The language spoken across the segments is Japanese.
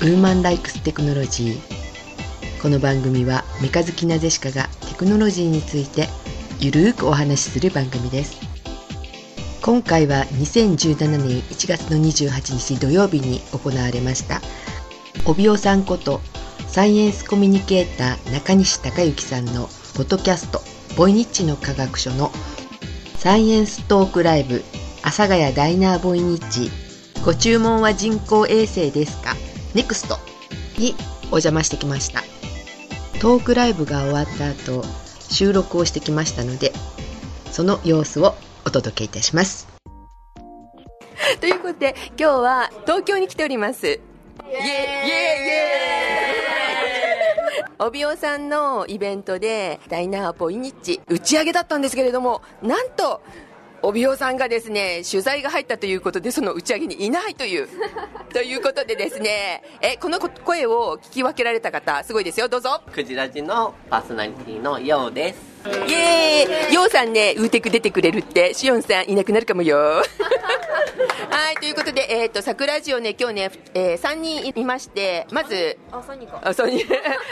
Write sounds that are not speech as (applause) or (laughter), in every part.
ウーマンライクステクノロジー。この番組はメカ好きなゼシカがテクノロジーについてゆるーくお話しする番組です。今回は2017年1月の28日土曜日に行われました帯尾さんことサイエンスコミュニケーター中西孝之さんのポッドキャストボイニッチの科学書のサイエンストークライブ阿佐ヶ谷ダイナーボイニッチ。ご注文は人工衛星ですか？NEXT にお邪魔してきました。トークライブが終わった後収録をしてきましたのでその様子をお届けいたします。ということで今日は東京に来ております。イエーイ。イエーイイエーイ帯尾さんのイベントでダイナーポイニッチ打ち上げだったんですけれどもなんと帯尾さんがですね取材が入ったということでその打ち上げにいないという (laughs) ということでですねえこの声を聞き分けられた方すごいですよ。どうぞ。クジラジのパーソナリティのヨウです。イエーイ。ヨウさんねウーテク出てくれるってシオンさんいなくなるかもよ (laughs) はいということで、えー、と桜ジオね今日ね、えー、3人いましてまずあ、3人か。あそうに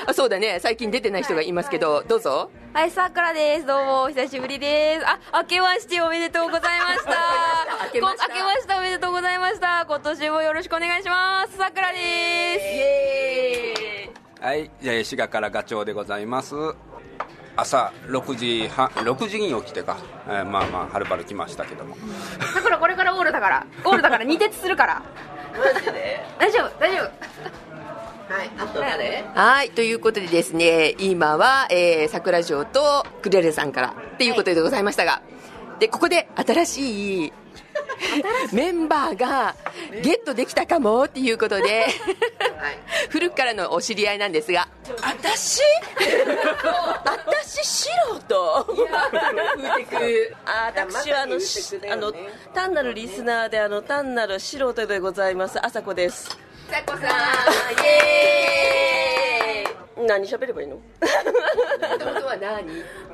あそうだね最近出てない人がいますけど、どうぞはい、さくらです。どうも、お久しぶりです。あ、明けましておめでとうございました。(laughs) 明けましたこ明けましておめでとうございました。今年もよろしくお願いします。さくらです。イエーイはい、えー滋賀からガチョウでございます。朝6時半、6時に起きてか、えーまあまあ、はるばる来ましたけども。さくらこれからオールだから。オールだから、二徹するから。マジで？大丈夫、大丈夫。はいあと誰はいということでですね今は、えー、桜城とクレレさんからっていうことでございましたが、でここで新しいメンバーがゲットできたかもっていうことで、古くからのお知り合いなんですが。私私 (laughs) 素人。あ私はあの、しあの単なるリスナーであの単なる素人でございます。あさこです。さこさんイエーイ。何喋ればいいの？もともとは何？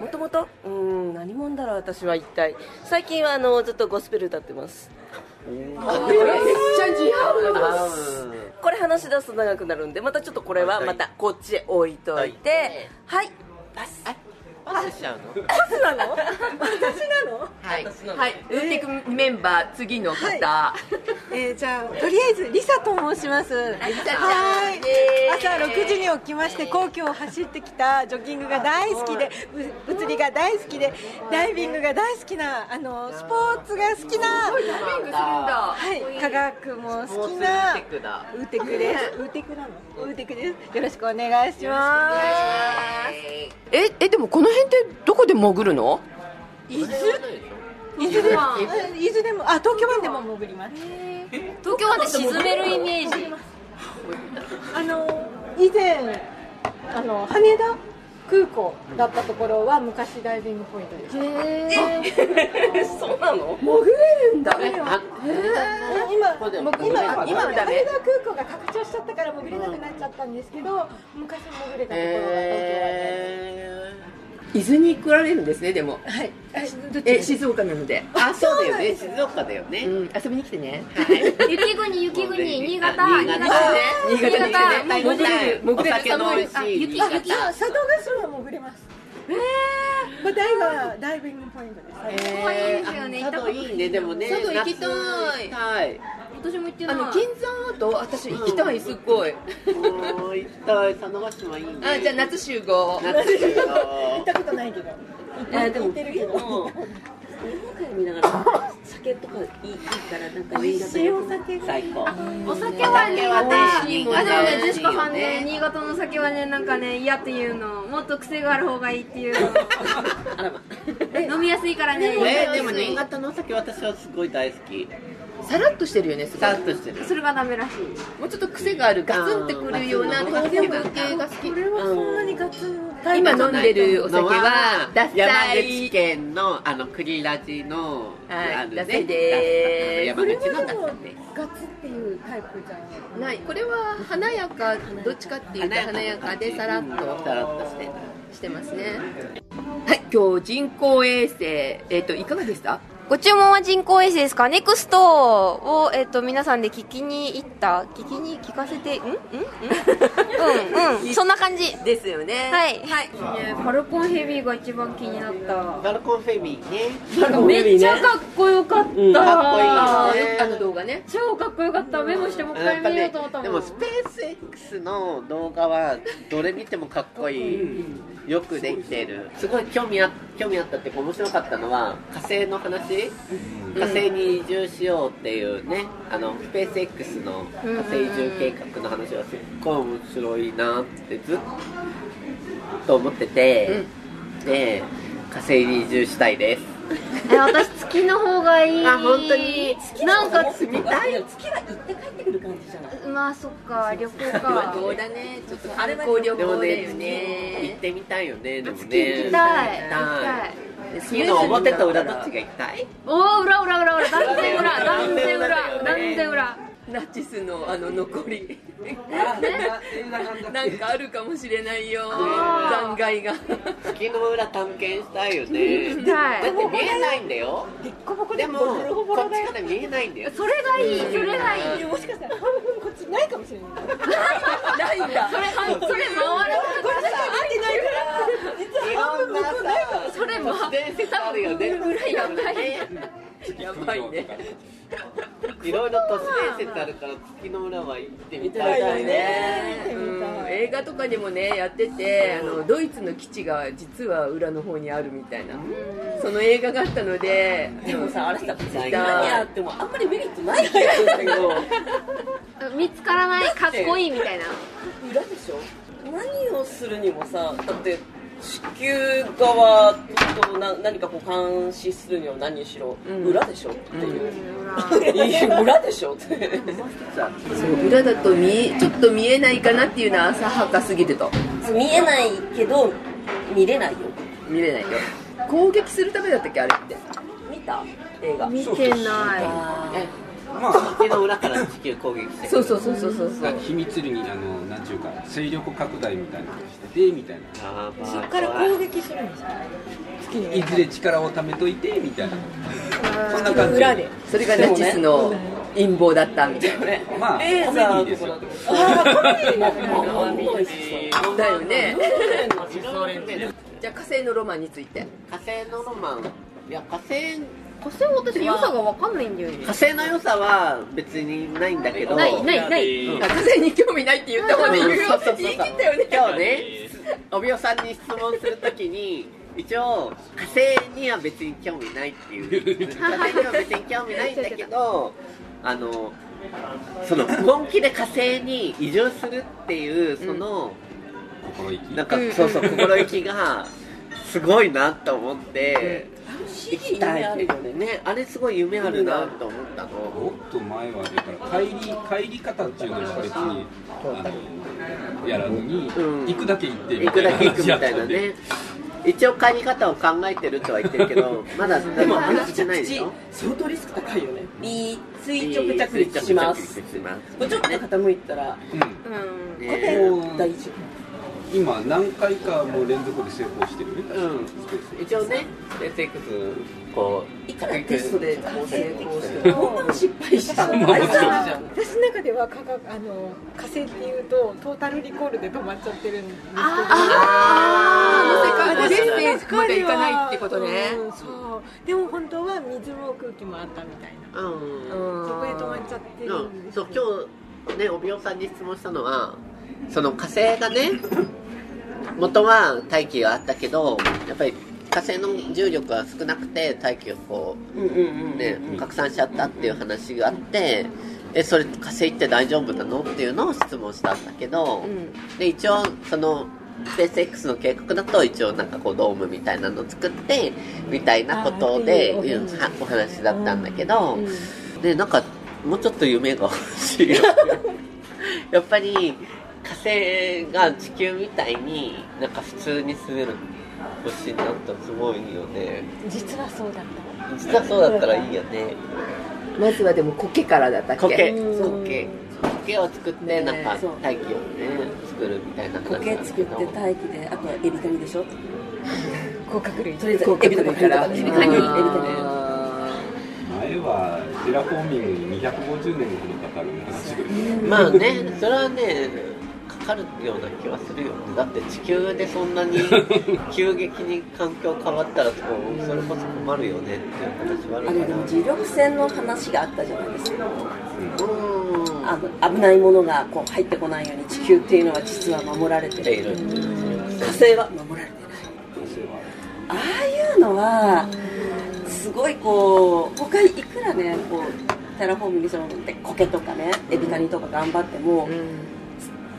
もともとうーん何者だろう私は一体。最近はあのずっとゴスペル歌ってます。めっちゃ似合うこれ話し出すと長くなるんでまたちょっとこれはまたこっちへ置いといて。はいパスパスしちゃうの？はい、はい、ウーテクメンバー次の方、えーじゃあとりあえずリサと申します。リサちゃん。はい。イエーイ。朝6時に起きまして皇居を走ってきたジョギングが大好きでぶ物理が大好きでダイビングが大好きなあのスポーツが好きなダイビングするんだ。はい。科学も好きスポーテクだ。ウーテクです。(laughs) ウーテクなの？ウーテクです。よろしくお願いします。ええでもこの辺ってどこで潜るの？伊豆？伊豆で。も伊豆でもあ東京湾でも潜ります。東京湾で沈めるイメージ。あの以前あの羽田空港だったところは昔ダイビングポイントでした。そうなの？潜れるんだ。あ今今今今羽田空港が拡張しちゃったから潜れなくなっちゃったんですけど昔潜れたところが東京湾で。え伊豆に来られるんですねでも。はい。え静岡なので、ー、あそうだよね。静岡だよね、うん、遊びに来てね。雪国、雪国、(laughs) 新潟、新潟。新潟。新潟ね。はい潜れる潜れるお酒の美味しい。雪、あ雪。佐渡島は潜れます。ええ。これダイはダイビングポイントです。えここはいいですよね。あ佐渡い。いねでもね。佐渡行きたい。夏。行きたい私も行ってない。あの金山と私行きたいすっごいもう行きたい佐渡島いいねあじゃあ夏集合夏だよ行ったことないけど。あでも行ってるけど。日本海見ながら酒とかいいいいからなんか美味しいお酒が。最高お酒は新潟。あ、でもね、ジェシカさんね、ね新潟の酒はね、なんかね、嫌っていうの。もっと癖がある方がいいっていうの。(laughs) あらま飲みやすいからね。えでも新潟のお酒私はすごい大好きさらっとしてるよねすごい。さらっとしてる。それがダメらしい。もうちょっと癖があるガツンってくるようなうん糖分系が好き。これはそんなにガツン。今飲んでるお酒はダッ山サ口イ県のあの栗ラジのはいあるねダサいでーす山口のダサでガツっていうタイプじゃん。ない。これは華やかどっちかっていうと華やか。でさらっとさらっとしてる。してますね。はい今日人工衛星えっ、といかがでした？ご注文は人工衛星ですか？ネクストを、えっと、皆さんで聞きに行った？聞きに聞かせてん？ん？ん？うんうん。(laughs) そんな感じ。ですよね。はい、はい、ファルコンヘビーが一番気になった。バルコンフェミーねめっちゃかっこよかった、かっこいいね。あの動画ね。超かっこよかった。メモしてもう一回見ようと思ったもん。でもスペース X の動画はどれ見てもかっこいい。よくできてる。すごい興味あ興味あったっていうか面白かったのは火星の話。火星に移住しようっていうねあのスペース X の火星移住計画の話はすっごい面白いなってずっと思ってて、で火星に移住したいです (laughs) え私月の方がいい。あ本当に。なんか住みたい月は行って帰ってくる感じじゃないまあそっか旅行かどうだねちょっと観光旅行だよ行っねてみたいよねでもね行きたい行きたい月の表と裏どっちが行きたいおお裏裏裏裏断然裏断然裏断然裏ナチスのあの残り。なんかあるかもしれないよ。残骸が。月の裏探検したいよね。だって見えないんだよ。でもこっちから見えないんだよ。それがいい。それがいい。もしかしたら半分こっちないかもしれない。ないんだ。それそれ回らいろんなさそれ都市伝説あるよね。裏やばいやばいねいろいろ都市伝説あるから月の裏は行ってみたいよね。ね、うん、映画とかでもねやっててあのドイツの基地が実は裏の方にあるみたいな。その映画があったのででもさあれさた。何やってもあんまりメリットない気がするん。だけど見つからないかっこいいみたいな。裏でしょ何をするにもさだって地球側とな何かこう監視するには何にしろ、裏でしょっていう、いや裏でしょってそう。裏だと見えちょっと見えないかなっていうのは浅はかすぎると。見えないけど見れないよ。見れないよ。攻撃するためだったっけあれって。見た？映画。見てない。えまあ月の裏から地球攻撃してそうそうそうそうそうそう。秘密裏にあのなんちゅうか勢力拡大みたいなのしててみたいな。そこから攻撃するんですか？いずれ力を貯めといてみたいな。そんな感じ。裏で。それがナチスの陰謀だったみたいな。まあコメディーですよ。コメディーなんだ。だ。よね。(laughs) じゃあ火星のロマンについて。火星のロマン。いや火星火星私良さが分かんないんだよね。火星の良さは別にないんだけど。ないないない。あ火星に興味ないって言った方で言うよ言い切ったよね。今日ね帯尾さんに質問するときに一応火星には別に興味ないっていう。火星には別に興味ないんだけどあのその本気で火星に移住するっていうその、心意気。なんかそうそう心意気がすごいなと思って行きたいあるよねね。あれすごい夢あるなと思ったの。もっと前はだから帰り帰り方っていうのは別にあのやらずに、うん。行くだけ行ってみ行くたいなだけ行くみたいなね。一応帰り方を考えてるとは言ってるけどまだでも話してないでしょ相当リスク高いよね。垂直着陸します。垂直着陸します。これちょっと傾いたらうん。ねもう大事今何回かもう連続で成功してるね、うん。一応ねスペース X こう。一回テストでこう成功して本当に失敗した私の中では価格あの火星っていうとトータルリコールで止まっちゃってるんですけど。あーあの世界の私のメッセージまでいかないってことねうんそうでも本当は水も空気もあったみたいなうんそこで止まっちゃってるうんんですそう今日ね帯尾さんに質問したのはその火星がね元は大気があったけどやっぱり火星の重力が少なくて大気がこう拡散しちゃったっていう話があってえそれ火星って大丈夫なの？っていうのを質問したんだけど、で一応そのスペース X の計画だと一応なんかこうドームみたいなのを作ってみたいなことでうんはお話だったんだけど、でなんかもうちょっと夢が欲しい。よ (laughs) やっぱり火星が地球みたいになんか普通に住める星になったらすごいよね。実はそうだった。実はそうだったらいいよね。まずはでも苔からだったっけ？苔うん。苔苔を作ってねなんか大気をね作るみたいな感じ苔作って大気であとはエビカニでしょ？(laughs) 甲殻類。とりあえず甲エビとかカニと殻類から。かエビカニエビカニ。あではテラフォーミングに250年ほどかかるまあねそれはねかかるような気はするよね。だって地球でそんなに (laughs) 急激に環境変わったらそれこそ困るよねっていう話はあるから。あれでも磁力線の話があったじゃないですか。うん。あの危ないものがこう入ってこないように地球っていうのは実は守られてる。ている火星は守られてない。ああいうのはすごいこう他いくらねこうテラフォーミングそので苔とかねエビカニとか頑張っても、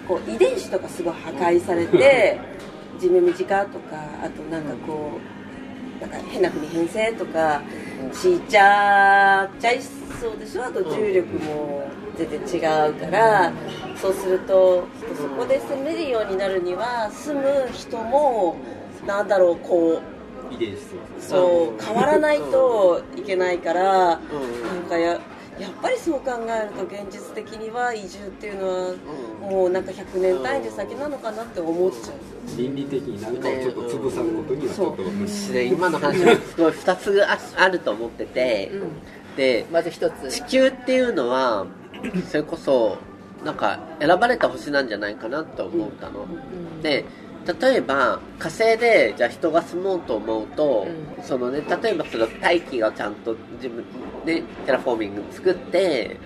こう遺伝子とかすごい破壊されて (laughs) 寿命短とかあとなんかこうなんか変な風に変性とかしちゃっちゃいそうでしょ？あと重力も全然違うからそうするとそこで住めるようになるには住む人もなんだろうこう遺伝子そう変わらないといけないから、うん。なんかややっぱりそう考えると現実的には移住っていうのはもうなんか100年単位で先なのかなって思っちゃう、倫理的に何かをちょっと潰さんことにはちょっと、で今の話はすごい2つああると思ってて、でまず一つ地球っていうのはそれこそなんか選ばれた星なんじゃないかなと思ったの、で例えば火星でじゃあ人が住もうと思うと、そのね例えばその大気がちゃんと自分でテラフォーミング作って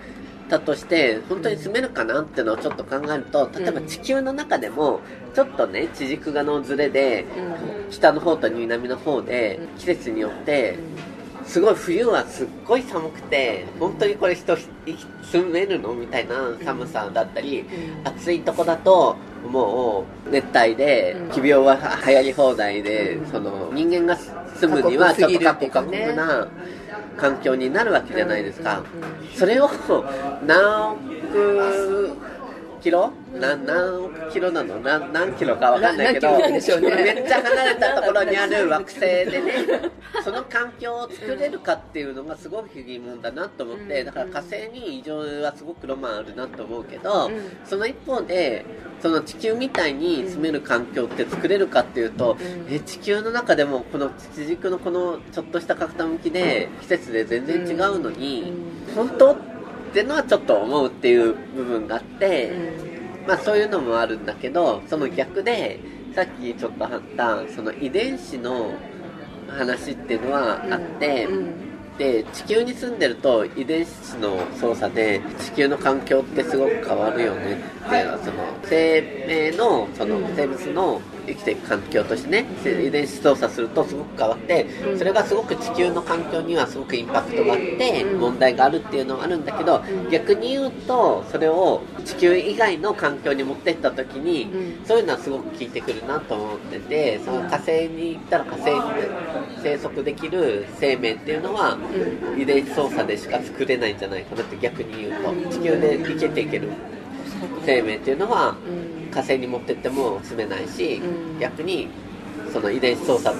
たとして本当に住めるかなっていうのをちょっと考えると例えば地球の中でもちょっとね地軸がのずれで、北の方と南の方で季節によってすごい冬はすっごい寒くて本当にこれ人ひ住めるのみたいな寒さだったり、暑いとこだともう熱帯で奇病は流行り放題で、その人間が住むにはちょっと過酷な環境になるわけじゃないですか、それを何億キロ？な何億キロなの？な何キロかわかんないけど、ね。めっちゃ離れたところにある惑星でね (laughs) その環境を作れるかっていうのがすごく疑問だなと思ってだから火星に異常はすごくロマンあるなと思うけど、その一方でその地球みたいに住める環境って作れるかっていうと、え地球の中でもこの地軸のこのちょっとした傾きで季節で全然違うのに、本当？ってのはちょっと思うっていう部分があって、まあそういうのもあるんだけどその逆でさっきちょっとあったその遺伝子の話っていうのはあって、で地球に住んでると遺伝子の操作で地球の環境ってすごく変わるよねってその生命のその生物の生きていく環境としてね遺伝子操作するとすごく変わってそれがすごく地球の環境にはすごくインパクトがあって問題があるっていうのはあるんだけど逆に言うとそれを地球以外の環境に持ってった時にそういうのはすごく効いてくるなと思っててその火星に行ったら火星に生息できる生命っていうのは遺伝子操作でしか作れないんじゃないかなって逆に言うと地球で生きていける生命っていうのは火星に持ってっても住めないし逆にその遺伝子操作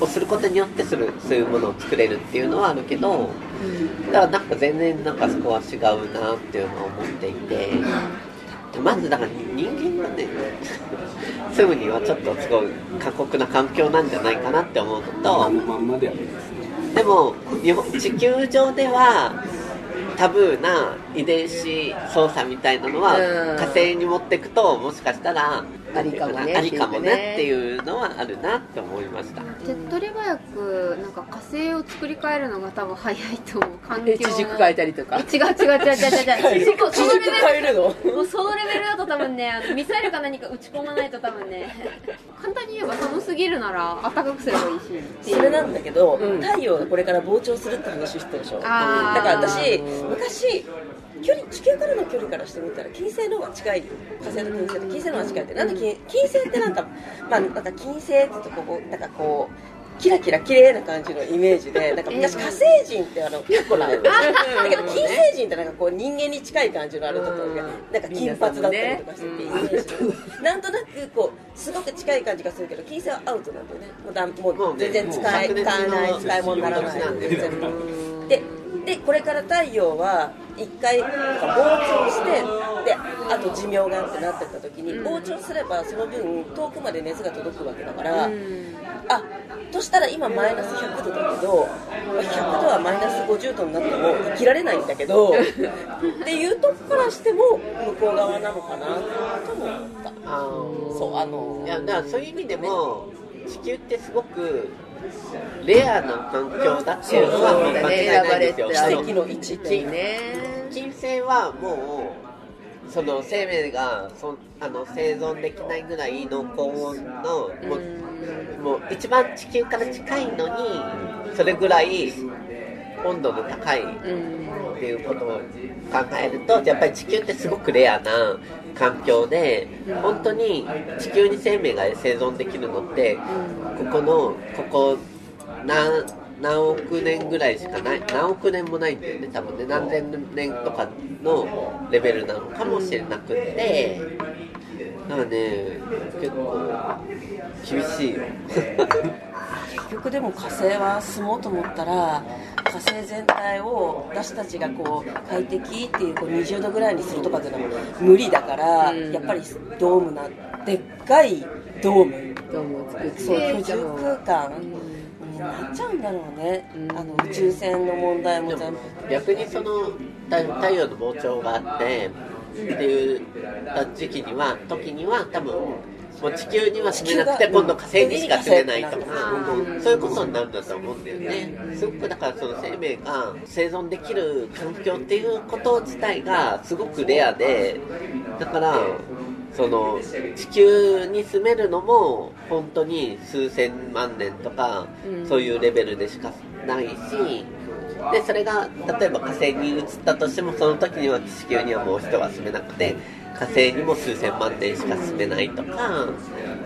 をすることによってするそういうものを作れるっていうのはあるけどだからなんか全然なんかそこは違うなっていうのを思っていてまずだから人間がね (laughs) 住むにはちょっとすごい過酷な環境なんじゃないかなって思うのとであるんですね。でも日本地球上ではタブーな遺伝子操作みたいなのはうん。火星に持っていくともしかしたらありかもねありかもねっていうのはあるなって思いました。手っ取り早くなんか火星を作り変えるのが多分早いと思う環境え地軸変えたりとか。違う違う違う違う違う。違うそこその？レベル変えるの？もうそのレベルだと多分ねあのミサイルか何か撃ち込まないと多分ね。簡単に言えば寒すぎるなら暖かくすればいいし。それなんだけど、うん。太陽がこれから膨張するって話してるでしょ。だから私昔距離地球からの距離からしてみたら金星の方が近い火星と金星と金星の方が近いってなんで金金星ってなんかまあなんか金星ってとこうなんかこうキラキラ綺麗な感じのイメージでなんか昔火星人ってあの結構なん (laughs) だけど金星人ってなんかこう人間に近い感じのあるところがなんか金髪だったりとかしてってイメージなんとなくこうすごく近い感じがするけど金星はアウトなんだよね。もうだもう全然使え使えない使い物にならない。全然。ででこれから太陽は一回なんか膨張してであと寿命がってなってった時に膨張すればその分遠くまで熱が届くわけだから、あとしたら今マイナス100度だけど100度はマイナス50度になっても生きられないんだけど (laughs) っていうとこからしても向こう側なのかなと思った。あそうあのいやだからそういう意味でも地球ってすごくレアな環境だっていうのはそう間違いないですよ奇跡の位置だよね金星はもうその生命がそあの生存できないぐらいの高温のもうもう一番地球から近いのにそれぐらい温度の高いっていうことを考えるとやっぱり地球ってすごくレアな環境で本当に地球に生命が生存できるのってここのここ何何億年ぐらいしかない何億年もないんだよね多分ね。何千年とかのレベルなのかもしれなくって。だからね結構厳しいよ。結局でも火星は住もうと思ったら火星全体を私たちがこう快適っていうこう20度ぐらいにするとかっていうのは無理だから、うん。やっぱりドームなでっかいドーム。どうも作って。そう居住空間。になっちゃうんだろうね、うん。あの宇宙船の問題もで全も部逆にその太太陽の膨張があってっていう時期には時には多分もう地球には住めなくて今度火星にしか住めないとかそういうことになるんだと思うんだよね。すごくだからその生命が生存できる環境っていうこと自体がすごくレアでだからその地球に住めるのも本当に数千万年とか、うん。そういうレベルでしかないしでそれが例えば火星に移ったとしてもその時には地球にはもう人は住めなくて火星にも数千万年しか住めないとか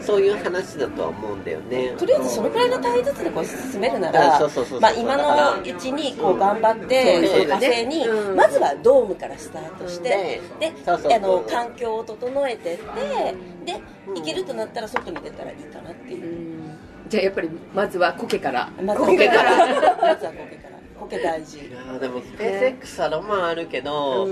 そういう話だとは思うんだよね。とりあえずそのくらいの単位ずつでこう進めるなあらそうそうそうそう。まあ今のうちにこう頑張ってそうその火星にうん。まずはドームからスタートしてであの環境を整えてってで行けるとなったら外に出たらいいかなっていう。じゃあやっぱりまずは苔から。まずは苔から。まずは苔から苔大事。いやーでもスペース X はロマンあるけど、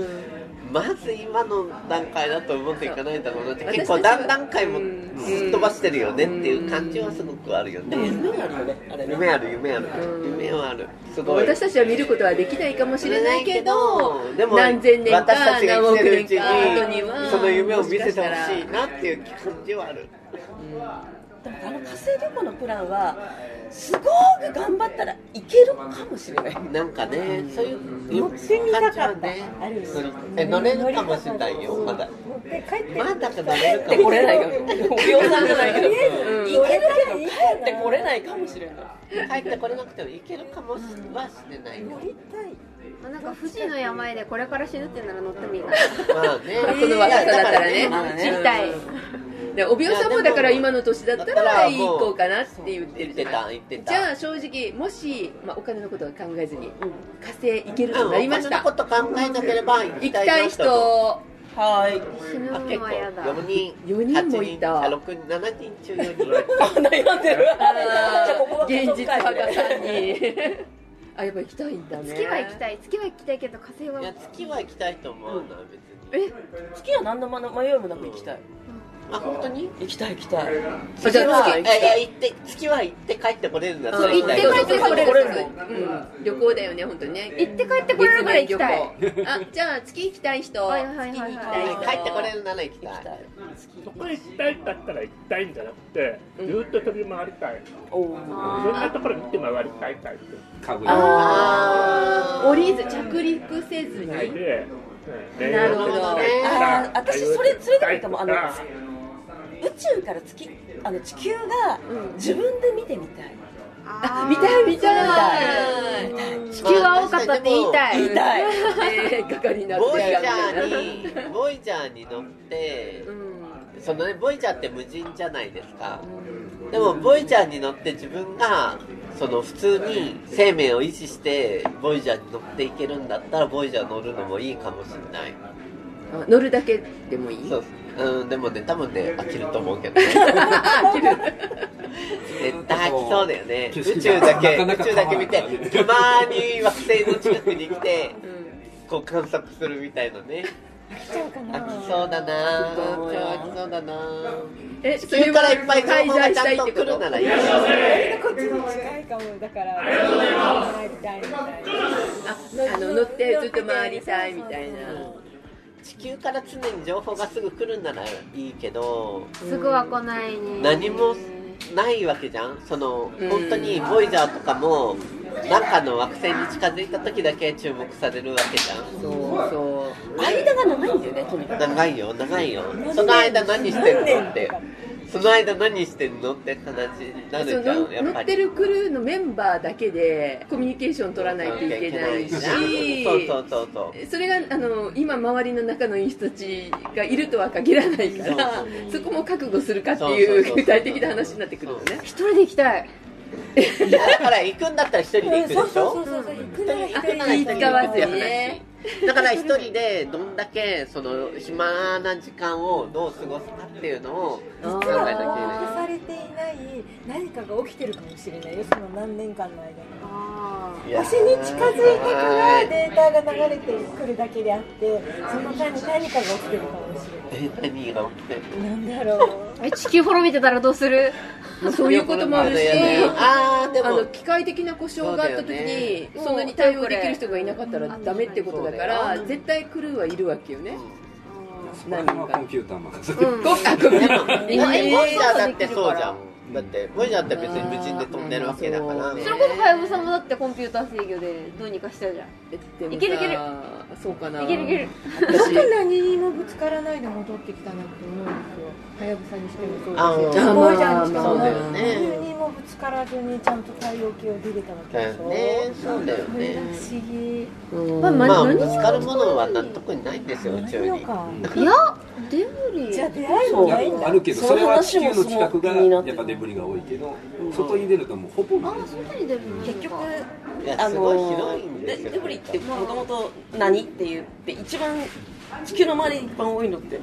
まず今の段階だとうまくいかないだろうなって結構何段階もすっ飛ばしてるよねっていう感じはすごくあるよね。夢があるよねあれね。夢ある夢ある。うん。夢はある。すごい。私たちは見ることはできないかもしれないけどでも何千年か私たちが何億生きてるうち年か後にその夢を見せてほしいなっていう感じはあるでもあの火星旅行のプランはすごく頑張ったらいけるかもしれない。なんかねそういう乗ってみたかったねあるえ乗れるかもしれないよまだ。乗って帰ってまだか乗れるか帰ってこれないよ。もお病さん。じゃないけどいけるうんけど帰ってこれないかもしれない。帰ってこれなくてもいけるかもしはしてない。よ乗りたい。まあなんか富士の山へでこれから死ぬってなら乗ってもいい。かなまあね。この若さだったらね。いやだからね。知りたい。でお病さんもだから今の年だったら行こうかなって言って言ってるじゃないた言ってた。じゃあ正直もし、まあ、お金のことは考えずに火星行けるとなりました？うんお金のこと考えなければ行行きたい人。はい。死ぬのはやだ。4人。四人もいた。8人あ6人7人中4人。悩んでる。現実派が家族会3人。(laughs) あやっぱ行きたいんだね。月は行きたい。月は行きたいけど火星はいや月は行きたいと思うな別に。え？月は何の迷いもなく行きたいあ本当に？行きたい行きたい。月は行って月は行って帰ってこれるんだ。行って帰ってこれる旅行だよね本当にね。行って帰ってこれるから行きたい。あじゃあ月行きたい人。はいはいはいはい。月に行きたい人。帰ってこれるなら行きたい。行きたい。そこへ行きたいんだったら行きたいんじゃなくて、ずーっと飛び回りたい。おおいろんなところ見て回りたい。タイプ。あー。降りず着陸せずになるほどあー私それそれでもいいかもあの宇宙から月あの地球が自分で見てみたい。あ (laughs) 見たい見たい。見たい。地球は青かったって言いたい。言いたい。え (laughs) ー、係になってボイジャーにボイジャーに乗ってうん。そのねボイジャーって無人じゃないですか。でもボイジャーに乗って自分がその普通に生命を維持してボイジャーに乗っていけるんだったらボイジャー乗るのもいいかもしれない。あ乗るだけでもいい？そううんでもね多分ね飽きると思うけどね。(laughs) あ切る。絶対飽きそうだよね。宇宙だけなかなか宇宙だけ見てたまに惑星の近くに来てうん。こう観察するみたいなね来ちゃうかな。飽きそうだな。今日飽きそうだな。え地球からいっぱい情報がちゃんと来るならいい。こっちに近いかも。だから回りたいみたいなあの乗ってずっと回りたいみたいな。地球から常に情報がすぐ来るならいいけどすぐは来ないね。何もないわけじゃん。その本当にボイジャーとかもなんかの惑星に近づいた時だけ注目されるわけじゃん。そうそう。間が長いんだよねとにかく。長いよ長いよ。その間何してんのって。その間何してんのって話になるじゃそんやっぱり。の乗ってるクルーのメンバーだけでコミュニケーション取らないといけないし。そうそうそうそう。それがあの今周りの仲のいい人たちがいるとは限らないからそうそこも覚悟するかってそうそうそういう。具体的な話になってくるのね。一人で行きたいいやだから行くんだったら一人で行くでしょ？そうそうそうそう行くなら一人あ言い交わずにねだから一人でどんだけその暇な時間をどう過ごすかっていうのを考えなきゃいけないされていない何かが起きてるかもしれないよその何年間の間に星に近づいてからデータが流れてくるだけであってその間に何かが起きてるかもしれない何が起きてるなんだろうえ地球滅びてたらどうするそういうこともあるしあーでも。あの機械的な故障があった時にそんなに対応できる人がいなかったらダメってことだからよ。絶対クルーはいるわけよね。何もコンピューター任せて、うん。こあごめん今えーボイジャーだってそうじゃんだってボイジャーって別に無人で飛んでるわけだから。うんそれこそはやぶさもだってコンピューター制御でどうにかしたじゃん。えでもさいける。いけるそうかな。いけるいける私何にもぶつからないで戻ってきたなって思うんですよ。はやぶさにしてもそうあですしーボイジャーにしてもそうだよね何にもぶつからずにちゃんと太陽系を出れたわけでしょねそうだよね不思議うんまあまあ何ぶつかるものは納得にないんですよ宇宙にいやデブリじゃあ出会いもないんだ。あるけどそれは地球の近くがやっぱデブリが多いけど外に出るともうほぼない。外に出るの？結局あのデデブリってもともと何？って言って一番地球の周りに一番多いのって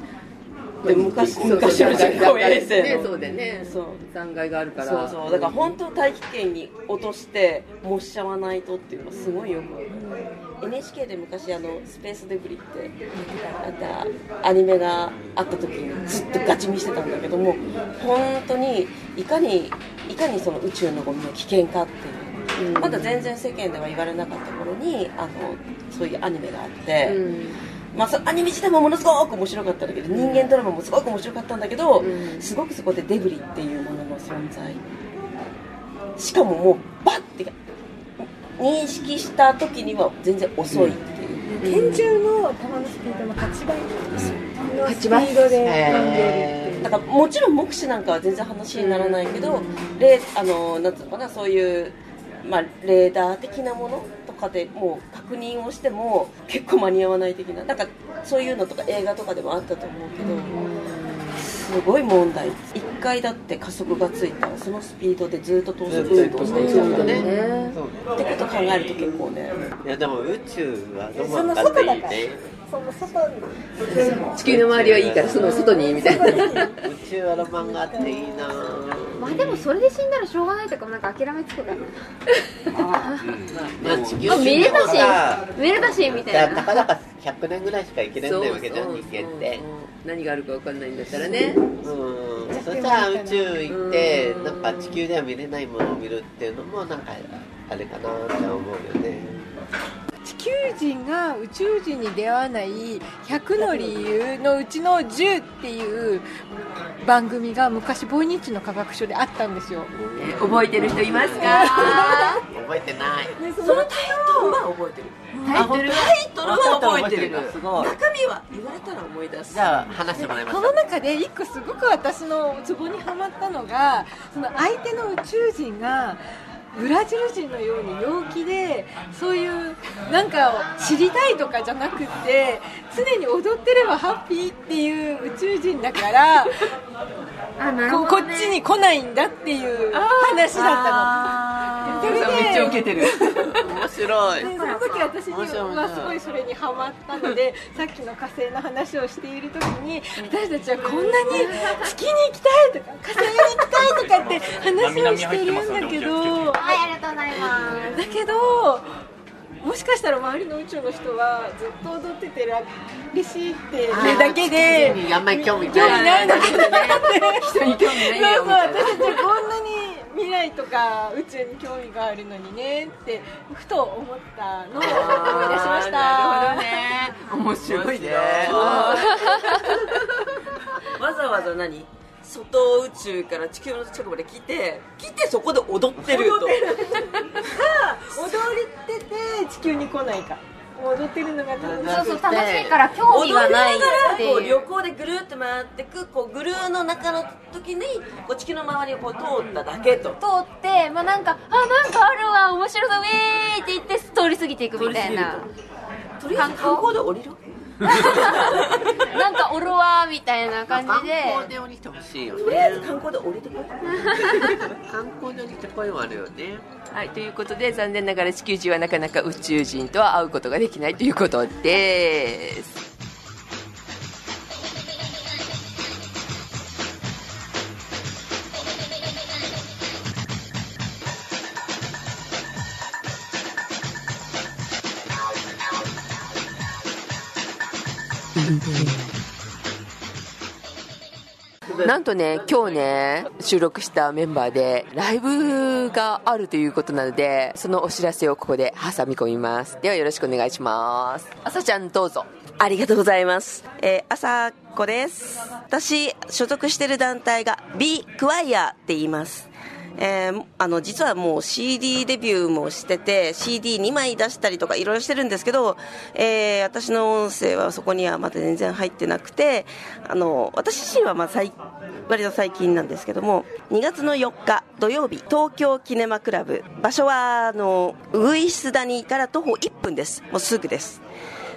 で昔昔の人工衛星ねのそうね。そう残骸があるから。そうそう。だから本当大気圏に落として模しちゃわないとっていうのがすごいよく NHK で昔あのスペースデブリってあったアニメがあった時にずっとガチ見してたんだけども本当にいかにいかにその宇宙のゴミの危険かっていう。まだ全然世間では言われなかった頃にあのそういうアニメがあって、まあ、そアニメ自体もものすごく面白かったんだけど人間ドラマもすごく面白かったんだけど、すごくそこでデブリっていうものの存在。しかももうバッて認識した時には全然遅いっていう、拳銃の球のスピードの8倍のスピ倍ードで飛んでるっていう。だからもちろん目視なんかは全然話にならないけど、レーあのなんつうのかなそういう、まあ、レーダー的なものとかでもう確認をしても結構間に合わない的ななんかそういうのとか映画とかでもあったと思うけど、すごい問題。一回だって加速がついたらそのスピードでずっと等速運動していくからね。ってことを考えると結構ね。いやでも宇宙はどうなったっていいねその外に。地球の周りはいいからその外にみたいな。宇宙はロマンがあっていいな。まあでもそれで死んだらしょうがないとかなんか諦めつくから。まあ地球まあ見れたしさ見れたしみたいな。たかだか100年ぐらいしか生きれないわけじゃん人間って。何があるか分かんないんだったらね。うん。そしたら宇宙行ってなん。か地球では見れないものを見るっていうのもなんかあれかなって思うよね地球人が宇宙人に出会わない100の理由のうちの10っていう番組が昔ボイニッチの科学書であったんですよ。(laughs) 覚えてる人いますか？(laughs) 覚えてない。そのタイトルは覚えてる。タイトルタイトルは覚えてる。すごい中身は言われたら思い出す。じゃあ話してもらいましそょの中で一個すごく私のツボにはまったのがその相手の宇宙人がブラジル人のように陽気でそういうなんかを知りたいとかじゃなくて常に踊ってればハッピーっていう宇宙人だからあなるこほど、ね、こっちに来ないんだっていう話だったの。それで。めっちゃウケてる。面白い。でその時私にはすごいそれにハマったのでさっきの火星の話をしている時に私たちはこんなに月に行きたいとか火星に行きたいとかって話をしてるんだけど。はいありがとうございます。だけどもしかしたら周りの宇宙の人はずっと踊ってて嬉しいっていうだけであんまり興味興味ないのかなって。(laughs) 人に興味ないよそうそう私たちはこんなに未来とか宇宙に興味があるのにねってふと思ったのを思い出しました。なるほどね。面白いね。(laughs) わざわざ何？外宇宙から地球の近くまで来て来てそこで踊ってると。踊りてて地球に来ないか踊ってるのが楽しそうそう楽しいから興味がないっていう。旅行でぐるっと回ってくこうグルーの中の時にこう地球の周りをこう通っただけと。通って、まあ、なんかあなんかあるわ面白そうウェーイって言って通り過ぎていくみたいな。とりあえず観光で降りる？なんかおるわみたいな感観じで。光で降りてほしいよとりあえずね。観光で降りてこい観光で降りてこいはあるよね。はい、ということで残念ながら地球人はなかなか宇宙人とは会うことができないということですなんとね、今日ね、収録したメンバーで、ライブがあるということなので、そのお知らせをここで挟み込みます。ではよろしくお願いします。あさちゃんどうぞ。ありがとうございます。えー、朝子です。私、所属してる団体が B クワイアって言います。えーあの実はもう CD デビューもしてて CD2 枚出したりとかいろいろしてるんですけど、えー私の音声はそこにはまだ全然入ってなくてあの私自身はまあ最割と最近なんですけども2月の4日土曜日東京キネマクラブ場所はあのウグイス谷から徒歩1分ですもうすぐです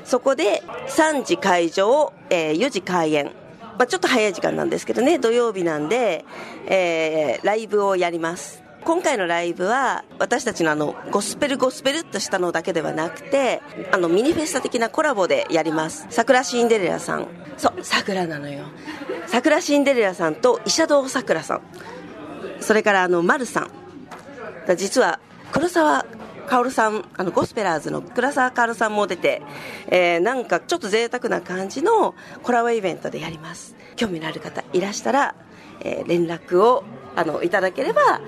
そこで3時会場、えー4時開演。まあ、ちょっと早い時間なんですけどね、土曜日なんで、えーライブをやります。今回のライブは私たちのあのゴスペルゴスペルっとしたのだけではなくてあのミニフェスタ的なコラボでやります。桜シンデレラさん。そう桜なのよ。桜シンデレラさんと医者堂さくらさん。それからあの丸さん。実は黒沢薫さんあのゴスペラーズの黒沢薫さんも出て、えーなんかちょっと贅沢な感じのコラボイベントでやります。興味のある方いらしたら、えー連絡をあのいただければ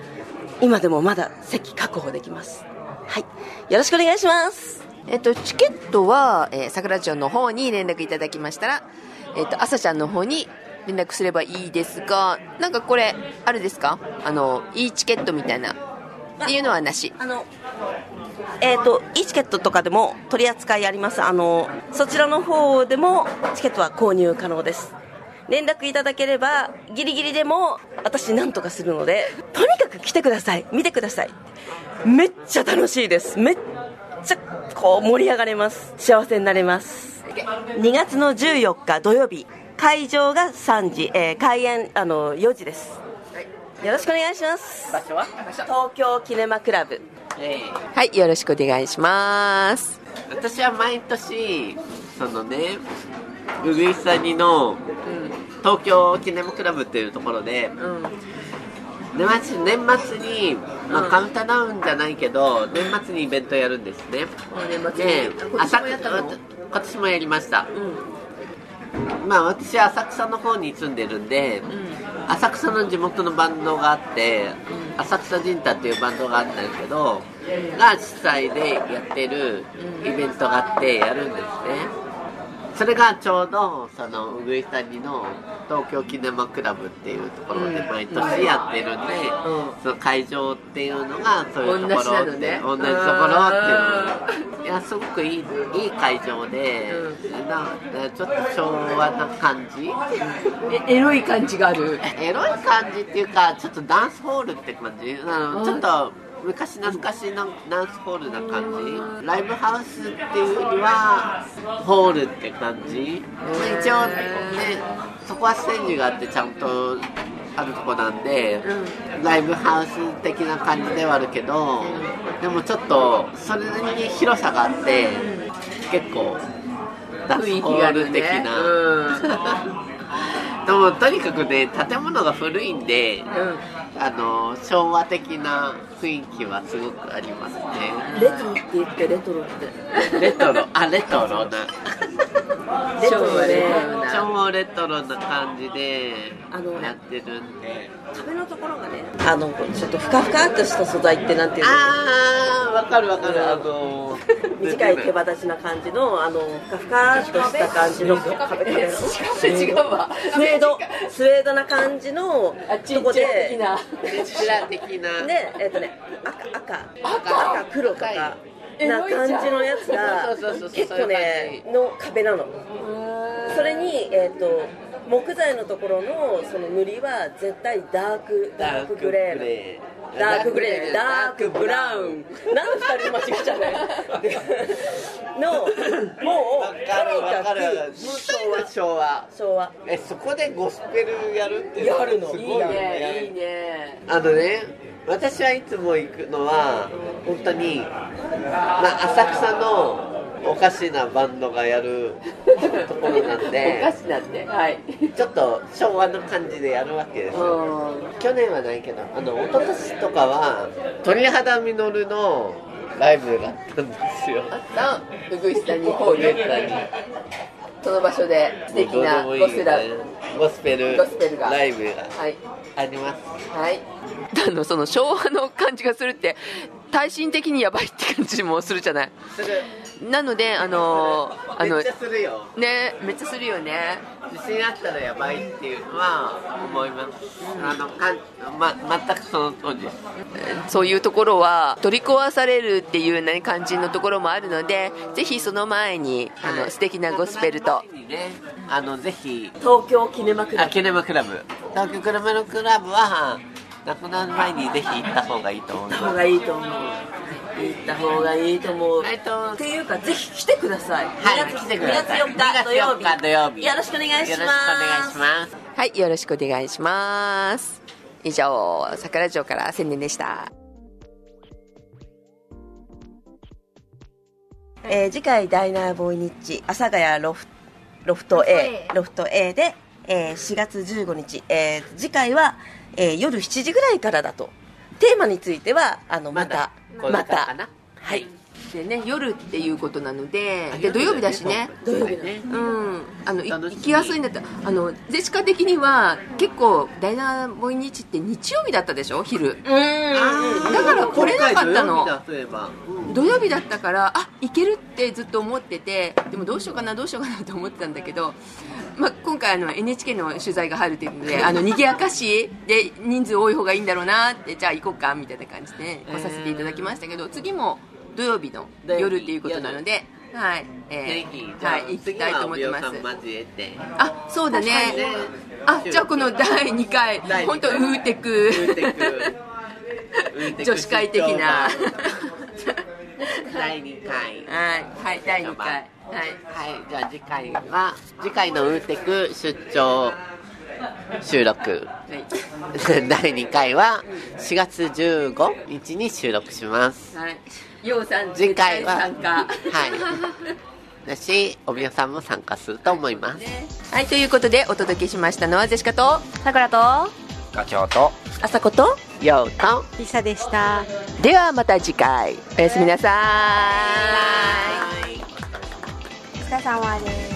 今でもまだ席確保できます。はい。よろしくお願いします。えっと、チケットは、えー、桜町の方に連絡いただきましたら、えっと、朝ちゃんの方に連絡すればいいですが、なんかこれ、あれですか？あの、いいチケットみたいな、っていうのはなし。あのえー、といいチケットとかでも取り扱いあります。あのそちらの方でもチケットは購入可能です。連絡いただければギリギリでも私なんとかするのでとにかく来てください。見てください。めっちゃ楽しいです。めっちゃこう盛り上がれます。幸せになれます。2月の14日土曜日会場が3時、えー開演あの4時です。よろしくお願いします。場所は？東京キネマクラブ。えはい、よろしくお願いします。え私は毎年そのねウグイス谷の東京キネマクラブっていうところでうん。年末年末に、まあカウンターダウンじゃないけど年末にイベントやるんですね。年末に。で浅今年もやりました、まあ私は浅草の方に住んでるんで、浅草の地元のバンドがあって、浅草ジンタっていうバンドがあったんですけど、が主催でやってるイベントがあってやるんですねそれがちょうどそのウグイス谷の東京キネマクラブっていうところで毎年やってるんで、その会場っていうのがそういうところ同じなのね。同じところっていうの。いやすごくいいいい会場で、なちょっと昭和な感じ。えエロい感じがある。エロい感じっていうかちょっとダンスホールって感じ。あのちょっと昔懐かしいなダンスホールな感じ？ライブハウスっていうよりはホールって感じ？一応ねそこはステージがあってちゃんとあるとこなんで、ライブハウス的な感じではあるけど、でもちょっとそれなりに広さがあって結構ダンスホール的な、うん (laughs) でもとにかくね建物が古いんで、あの昭和的な雰囲気はすごくありますね。レトロって言ってレトロって。レトロ。あレトロな (laughs) 超レねトロな。超レトロな感じであのやってるんで。壁のところがねあのちょっとふかふかっとした素材ってなんていうの？ああわかるわかる。あの (laughs) 短い毛羽立ちな感じのあのふかふかっとした感じの壁壁の違うわスウェードスウェードな感じのとこっちゃい的でなレスラ的なでえっ、とね赤赤赤黒とかな感じのやつが結構ねの壁なの。それにえっ、と木材のところのその塗りは絶対ダークダークグレーのダークグレー。ダークブラウン。なんで二人間違えちゃうね。(laughs) のもうとにかく昭和昭和。昭和。えそこでゴスペルやるってやるの。すごいいいね。いいね。あのね私はいつも行くのは本当に、まあ、浅草のおかしなバンドがやる (laughs) ところなんおでかしなってはい。ちょっと昭和の感じでやるわけですよ。去年はないけどあの一昨年とかは鳥肌実のライブがあったんですよ。あった。うぐいすさんにホールその場所で素敵なゴスラゴスペルゴスペルが。ライブが。はいあります。はい。あのその昭和の感じがするって耐震的にやばいって感じもするじゃない？するなのであの (laughs) あのめっちゃするよ。ねめっちゃするよね。地震あったらやばいっていうのは思います。あのかん、ま、全くその通り。ですそういうところは取り壊されるっていう、ね、感じのところもあるのでぜひその前にあの素敵なゴスペルと。ねあのぜひ東京キネマクラあキネマクラブ。東京キネマクラブは亡くなる前にぜひ行った方がいいと思います行った方がいいと思う。行った方がいいと思うえっとっていうかぜひ来てください。はい2月来てください。2月4日土曜日2月4日土曜日。よろしくお願いします。よろしくお願いします。はいよろしくお願いします。以上桜城から宣伝でした。えー次回ダイナーボーイニッチ阿佐ヶ谷ロフロフト A ロフト A で、えー4月15日、えー次回は、えー夜7時ぐらいからだとテーマについてはあのまたまたかな。はいでね。夜っていうことなので。で土曜日だしね。土曜日ね。うん、あの行きやすいんだった。らあのジェシカ的には結構ダイナーボイニチって日曜日だったでしょ？昼。だから来れなかったの。土曜日だったからあ行けるってずっと思っててでもどうしようかなどうしようかなと思ってたんだけど、まあ、今回あの NHK の取材が入るというので (laughs) あの賑やかしで人数多い方がいいんだろうなってじゃあ行こうかみたいな感じで来させていただきましたけど次も土曜日の夜っていうことなので、はいえぜひじゃあ、はい、行きたいと思ってます。あそうだね。あじゃあこの第2回第二回。本当ウーテク。女子会的な。(laughs) 第2回。はい、はい、第2回。はい。はい、じゃあ次回は次回のウーテク出張収録。はい。(laughs) 第2回は4月15日に収録します。はい。ようさん次回は。参加。はい。だしおみやさんも参加すると思います。はい、ということでお届けしましたのはジェシカとさくらとガチョウとあさことようとリサでした。ではまた次回。おやすみなさい。お疲れ様です